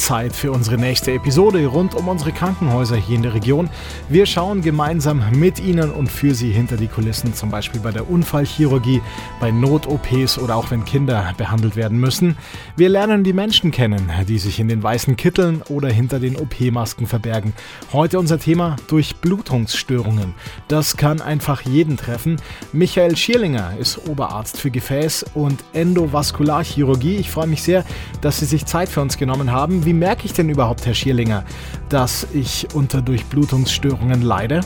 Zeit für unsere nächste Episode rund um unsere Krankenhäuser hier in der Region. Wir schauen gemeinsam mit Ihnen und für Sie hinter die Kulissen, zum Beispiel bei der Unfallchirurgie, bei Not-OPs oder auch wenn Kinder behandelt werden müssen. Wir lernen die Menschen kennen, die sich in den weißen Kitteln oder hinter den OP-Masken verbergen. Heute unser Thema Durchblutungsstörungen. Das kann einfach jeden treffen. Michael Schierlinger ist Oberarzt für Gefäß- und Endovaskularchirurgie. Ich freue mich sehr, dass Sie sich Zeit für uns genommen haben. Wie merke ich denn überhaupt, Herr Schierlinger, dass ich unter Durchblutungsstörungen leide?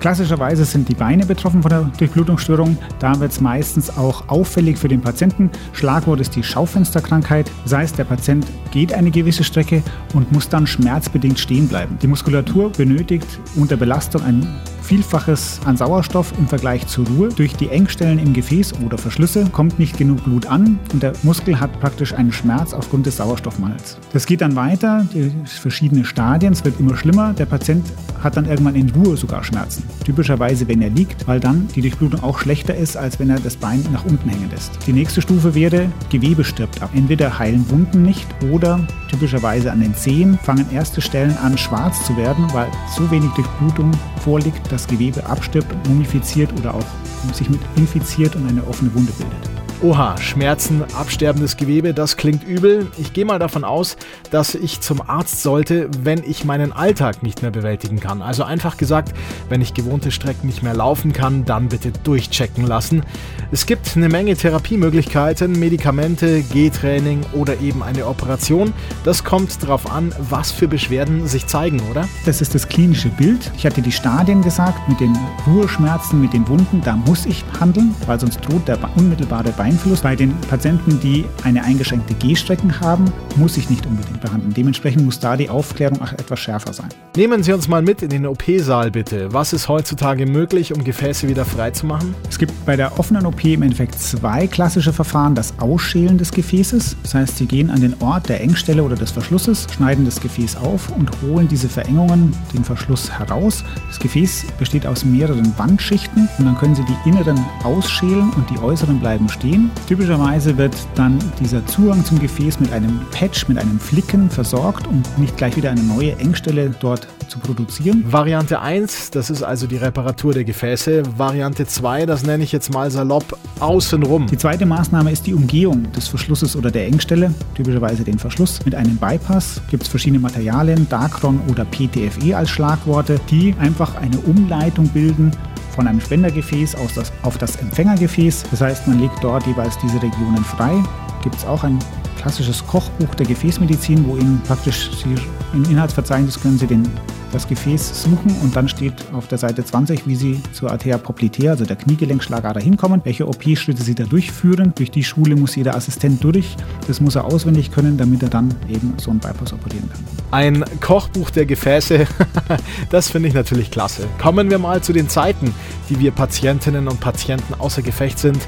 Klassischerweise sind die Beine betroffen von der Durchblutungsstörung. Da wird es meistens auch auffällig für den Patienten. Schlagwort ist die Schaufensterkrankheit. Das heißt, der Patient geht eine gewisse Strecke und muss dann schmerzbedingt stehen bleiben. Die Muskulatur benötigt unter Belastung ein Vielfaches an Sauerstoff im Vergleich zur Ruhe. Durch die Engstellen im Gefäß oder Verschlüsse kommt nicht genug Blut an und der Muskel hat praktisch einen Schmerz aufgrund des Sauerstoffmangels. Das geht dann weiter, die verschiedenen Stadien, es wird immer schlimmer. Der Patient hat dann irgendwann in Ruhe sogar Schmerzen. Typischerweise, wenn er liegt, weil dann die Durchblutung auch schlechter ist, als wenn er das Bein nach unten hängen lässt. Die nächste Stufe wäre, Gewebe stirbt ab. Entweder heilen Wunden nicht oder typischerweise an den Zehen fangen erste Stellen an schwarz zu werden, weil so wenig Durchblutung vorliegt, dass das Gewebe abstirbt, mumifiziert oder auch sich mit infiziert und eine offene Wunde bildet. Oha, Schmerzen, absterbendes Gewebe, das klingt übel. Ich gehe mal davon aus, dass ich zum Arzt sollte, wenn ich meinen Alltag nicht mehr bewältigen kann. Also einfach gesagt, wenn ich gewohnte Strecken nicht mehr laufen kann, dann bitte durchchecken lassen. Es gibt eine Menge Therapiemöglichkeiten, Medikamente, Gehtraining oder eben eine Operation. Das kommt darauf an, was für Beschwerden sich zeigen, oder? Das ist das klinische Bild. Ich hatte die Stadien gesagt, mit den Ruheschmerzen, mit den Wunden, da muss ich handeln, weil sonst droht der unmittelbare Bein Einfluss. Bei den Patienten, die eine eingeschränkte Gehstrecken haben, muss ich nicht unbedingt behandeln. Dementsprechend muss da die Aufklärung auch etwas schärfer sein. Nehmen Sie uns mal mit in den OP-Saal bitte. Was ist heutzutage möglich, um Gefäße wieder frei zu machen? Es gibt bei der offenen OP im Endeffekt zwei klassische Verfahren. Das Ausschälen des Gefäßes. Das heißt, Sie gehen an den Ort der Engstelle oder des Verschlusses, schneiden das Gefäß auf und holen diese Verengungen, den Verschluss heraus. Das Gefäß besteht aus mehreren Wandschichten und dann können Sie die inneren ausschälen und die äußeren bleiben stehen stehen. Typischerweise wird dann dieser Zugang zum Gefäß mit einem Patch, mit einem Flicken versorgt, um nicht gleich wieder eine neue Engstelle dort zu produzieren. Variante 1, das ist also die Reparatur der Gefäße. Variante 2, das nenne ich jetzt mal salopp außenrum. Die zweite Maßnahme ist die Umgehung des Verschlusses oder der Engstelle, typischerweise den Verschluss. Mit einem Bypass gibt es verschiedene Materialien, Dacron oder PTFE als Schlagworte, die einfach eine Umleitung bilden von einem Spendergefäß das, auf das Empfängergefäß. Das heißt, man legt dort jeweils diese Regionen frei. Gibt es auch ein klassisches Kochbuch der Gefäßmedizin, wo Ihnen praktisch Sie im Inhaltsverzeichnis können Sie den das Gefäß suchen und dann steht auf der Seite 20, wie Sie zur Arteria popliteae, also der Kniegelenkschlagader, hinkommen, welche OP-Schritte Sie da durchführen. Durch die Schule muss jeder Assistent durch. Das muss er auswendig können, damit er dann eben so einen Bypass operieren kann. Ein Kochbuch der Gefäße, das finde ich natürlich klasse. Kommen wir mal zu den Zeiten, die wir Patientinnen und Patienten außer Gefecht sind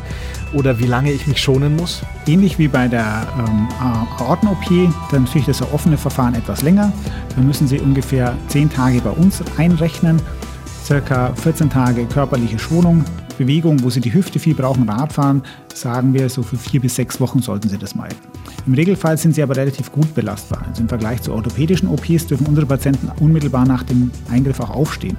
oder wie lange ich mich schonen muss? Ähnlich wie bei der ähm, Aorten-OP, dann natürlich das offene Verfahren etwas länger. Da müssen Sie ungefähr 10 Tage bei uns einrechnen, circa 14 Tage körperliche Schonung, Bewegung, wo Sie die Hüfte viel brauchen, Radfahren, sagen wir, so für vier bis sechs Wochen sollten Sie das meiden. Im Regelfall sind sie aber relativ gut belastbar. Also im Vergleich zu orthopädischen OPs dürfen unsere Patienten unmittelbar nach dem Eingriff auch aufstehen.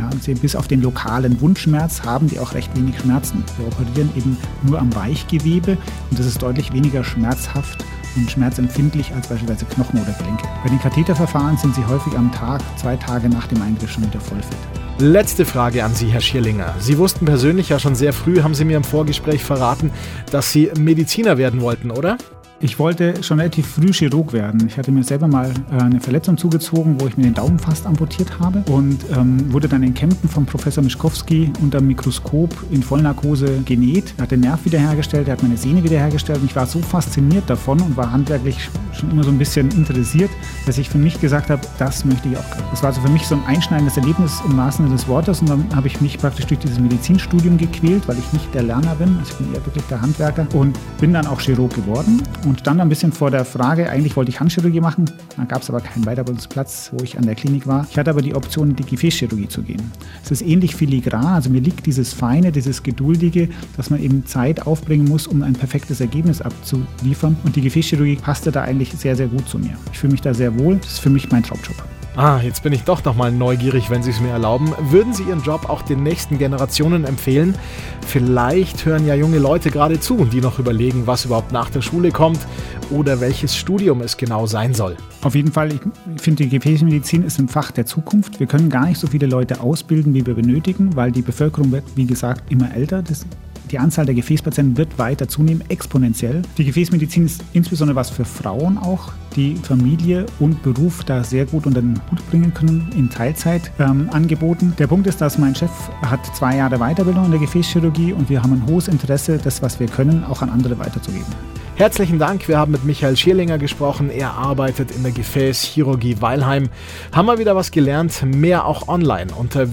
Ja, bis auf den lokalen Wundschmerz haben die auch recht wenig Schmerzen. Wir operieren eben nur am Weichgewebe und das ist deutlich weniger schmerzhaft und schmerzempfindlich als beispielsweise Knochen oder Gelenke. Bei den Katheterverfahren sind sie häufig am Tag, zwei Tage nach dem Eingriff schon wieder vollfit. Letzte Frage an Sie, Herr Schierlinger. Sie wussten persönlich ja schon sehr früh, haben Sie mir im Vorgespräch verraten, dass Sie Mediziner werden wollten, oder? Ich wollte schon relativ früh Chirurg werden. Ich hatte mir selber mal äh, eine Verletzung zugezogen, wo ich mir den Daumen fast amputiert habe und ähm, wurde dann in Kempten von Professor Mischkowski unter Mikroskop in Vollnarkose genäht. Er hat den Nerv wiederhergestellt, er hat meine Sehne wiederhergestellt und ich war so fasziniert davon und war handwerklich schon immer so ein bisschen interessiert, dass ich für mich gesagt habe, das möchte ich auch. Das war also für mich so ein einschneidendes Erlebnis im wahrsten Sinne des Wortes und dann habe ich mich praktisch durch dieses Medizinstudium gequält, weil ich nicht der Lerner bin, also ich bin eher wirklich der Handwerker und bin dann auch Chirurg geworden und dann ein bisschen vor der Frage, eigentlich wollte ich Handchirurgie machen, dann gab es aber keinen Weiterbildungsplatz, wo ich an der Klinik war. Ich hatte aber die Option, in die Gefäßchirurgie zu gehen. Es ist ähnlich filigran, also mir liegt dieses Feine, dieses Geduldige, dass man eben Zeit aufbringen muss, um ein perfektes Ergebnis abzuliefern und die Gefäßchirurgie passte da eigentlich sehr, sehr gut zu mir. Ich fühle mich da sehr wohl, das ist für mich mein Traumjob. Ah, jetzt bin ich doch nochmal neugierig, wenn Sie es mir erlauben. Würden Sie Ihren Job auch den nächsten Generationen empfehlen? Vielleicht hören ja junge Leute gerade zu, die noch überlegen, was überhaupt nach der Schule kommt oder welches Studium es genau sein soll. Auf jeden Fall, ich finde, die Gefäßmedizin ist ein Fach der Zukunft. Wir können gar nicht so viele Leute ausbilden, wie wir benötigen, weil die Bevölkerung wird, wie gesagt, immer älter. Das die Anzahl der Gefäßpatienten wird weiter zunehmen, exponentiell. Die Gefäßmedizin ist insbesondere was für Frauen auch, die Familie und Beruf da sehr gut unter den Hut bringen können, in Teilzeit ähm, angeboten. Der Punkt ist, dass mein Chef hat zwei Jahre Weiterbildung in der Gefäßchirurgie und wir haben ein hohes Interesse, das, was wir können, auch an andere weiterzugeben. Herzlichen Dank, wir haben mit Michael Schierlinger gesprochen. Er arbeitet in der Gefäßchirurgie Weilheim. Haben wir wieder was gelernt? Mehr auch online unter